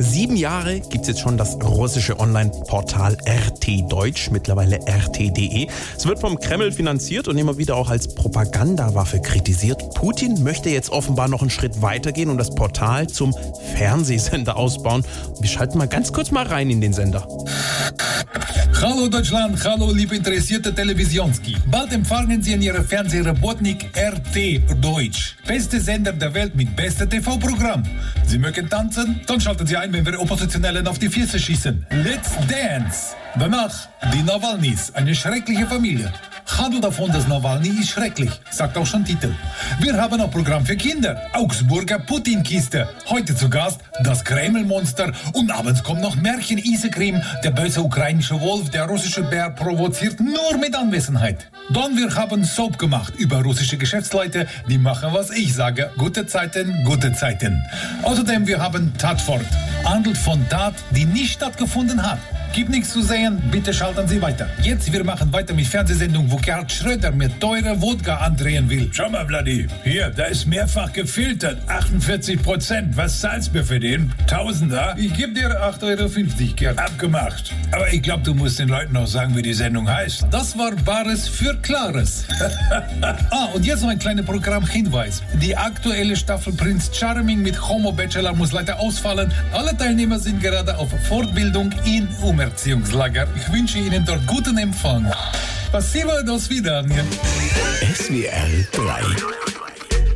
Sieben Jahre gibt es jetzt schon das russische Online-Portal RT Deutsch, mittlerweile RT.de. Es wird vom Kreml finanziert und immer wieder auch als Propagandawaffe kritisiert. Putin möchte jetzt offenbar noch einen Schritt weitergehen und das Portal zum Fernsehsender ausbauen. Wir schalten mal ganz kurz mal rein in den Sender. Hallo Deutschland, hallo liebe interessierte Televisionski. Bald empfangen Sie in Ihrer Fernsehrebotnik RT Deutsch. Beste Sender der Welt mit bestem TV-Programm. Sie mögen tanzen? Dann schalten Sie ein, wenn wir Oppositionellen auf die Füße schießen. Let's dance! Danach die Nawalnys, eine schreckliche Familie. Handel davon, dass Nawalny ist schrecklich, sagt auch schon Titel. Wir haben ein Programm für Kinder, Augsburger Putin-Kiste. Heute zu Gast das Kreml-Monster und abends kommt noch Märchen Isekrim, der böse ukrainische Wolf, der russische Bär provoziert nur mit Anwesenheit. Dann wir haben Soap gemacht über russische Geschäftsleute, die machen, was ich sage. Gute Zeiten, gute Zeiten. Außerdem wir haben Tatfort, handelt von Tat, die nicht stattgefunden hat. Gibt nichts zu sehen, bitte schalten Sie weiter. Jetzt, wir machen weiter mit Fernsehsendung, wo Gerhard Schröder mir teure Wodka andrehen will. Schau mal, Vladi, hier, da ist mehrfach gefiltert. 48 Prozent. Was zahlst du mir für den? Tausender? Ich gebe dir 8,50 Euro, Gerd. Abgemacht. Aber ich glaube, du musst den Leuten noch sagen, wie die Sendung heißt. Das war Bares für Klares. ah, und jetzt noch ein kleiner Programmhinweis. Die aktuelle Staffel Prinz Charming mit Homo Bachelor muss leider ausfallen. Alle Teilnehmer sind gerade auf Fortbildung in zum Erziehungslager. Ich wünsche Ihnen dort guten Empfang. Passiva, dos Wiedersehen. SWR 3